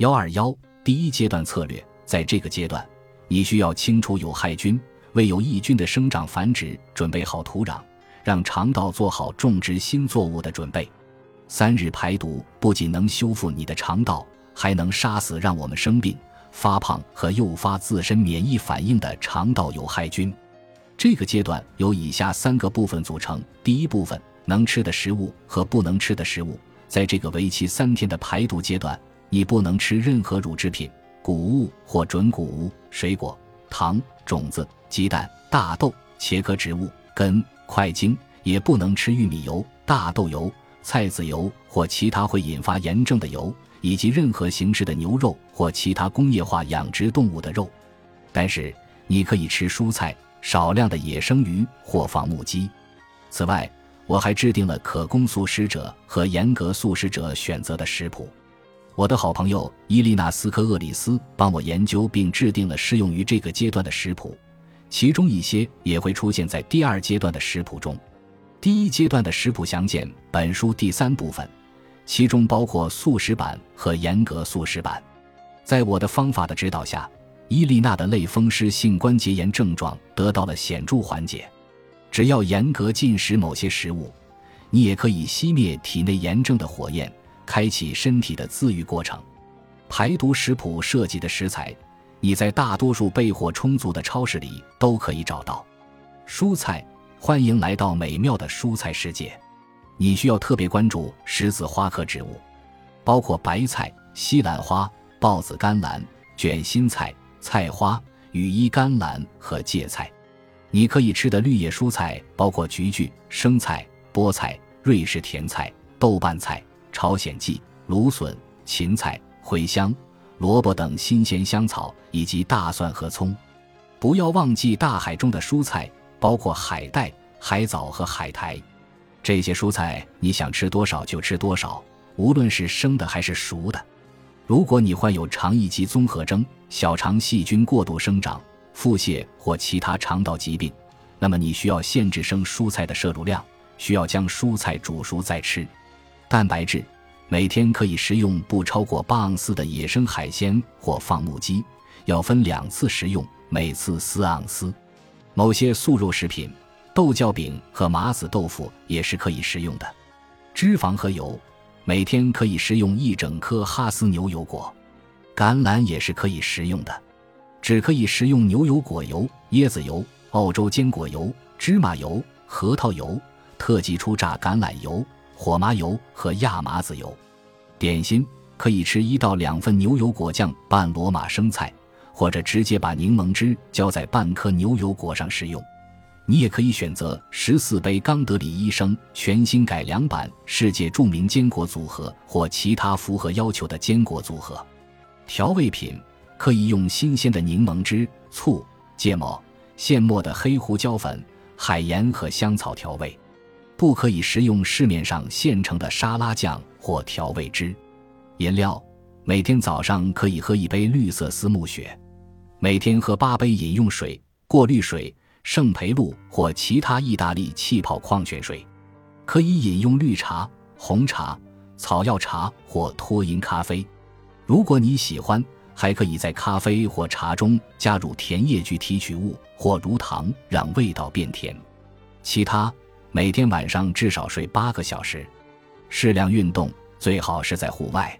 幺二幺第一阶段策略，在这个阶段，你需要清除有害菌，为有益菌的生长繁殖准备好土壤，让肠道做好种植新作物的准备。三日排毒不仅能修复你的肠道，还能杀死让我们生病、发胖和诱发自身免疫反应的肠道有害菌。这个阶段由以下三个部分组成：第一部分，能吃的食物和不能吃的食物。在这个为期三天的排毒阶段。你不能吃任何乳制品、谷物或准谷物、水果、糖、种子、鸡蛋、大豆、茄科植物、根、块茎，也不能吃玉米油、大豆油、菜籽油或其他会引发炎症的油，以及任何形式的牛肉或其他工业化养殖动物的肉。但是你可以吃蔬菜、少量的野生鱼或放牧鸡。此外，我还制定了可供素食者和严格素食者选择的食谱。我的好朋友伊丽娜斯科厄里斯帮我研究并制定了适用于这个阶段的食谱，其中一些也会出现在第二阶段的食谱中。第一阶段的食谱详见本书第三部分，其中包括素食版和严格素食版。在我的方法的指导下，伊丽娜的类风湿性关节炎症状得到了显著缓解。只要严格进食某些食物，你也可以熄灭体内炎症的火焰。开启身体的自愈过程。排毒食谱设计的食材，你在大多数备货充足的超市里都可以找到。蔬菜，欢迎来到美妙的蔬菜世界。你需要特别关注十字花科植物，包括白菜、西兰花、豹子甘蓝、卷心菜、菜花、羽衣甘蓝和芥菜。你可以吃的绿叶蔬菜包括菊苣、生菜、菠菜、瑞士甜菜、豆瓣菜。朝鲜蓟、芦笋、芹菜、茴香、萝卜等新鲜香草，以及大蒜和葱。不要忘记大海中的蔬菜，包括海带、海藻和海苔。这些蔬菜你想吃多少就吃多少，无论是生的还是熟的。如果你患有肠易激综合征、小肠细菌过度生长、腹泻或其他肠道疾病，那么你需要限制生蔬菜的摄入量，需要将蔬菜煮熟再吃。蛋白质，每天可以食用不超过八盎司的野生海鲜或放牧鸡，要分两次食用，每次四盎司。某些素肉食品，豆角饼和麻子豆腐也是可以食用的。脂肪和油，每天可以食用一整颗哈斯牛油果。橄榄也是可以食用的，只可以食用牛油果油、椰子油、澳洲坚果油、芝麻油、核桃油、特级初榨橄榄油。火麻油和亚麻籽油，点心可以吃一到两份牛油果酱拌罗马生菜，或者直接把柠檬汁浇在半颗牛油果上食用。你也可以选择十四杯冈德里医生全新改良版世界著名坚果组合或其他符合要求的坚果组合。调味品可以用新鲜的柠檬汁、醋、芥末、现磨的黑胡椒粉、海盐和香草调味。不可以食用市面上现成的沙拉酱或调味汁。饮料，每天早上可以喝一杯绿色思木雪，每天喝八杯饮用水、过滤水、圣培露或其他意大利气泡矿泉水。可以饮用绿茶、红茶、草药茶或脱因咖啡。如果你喜欢，还可以在咖啡或茶中加入甜叶菊提取物或乳糖，让味道变甜。其他。每天晚上至少睡八个小时，适量运动，最好是在户外。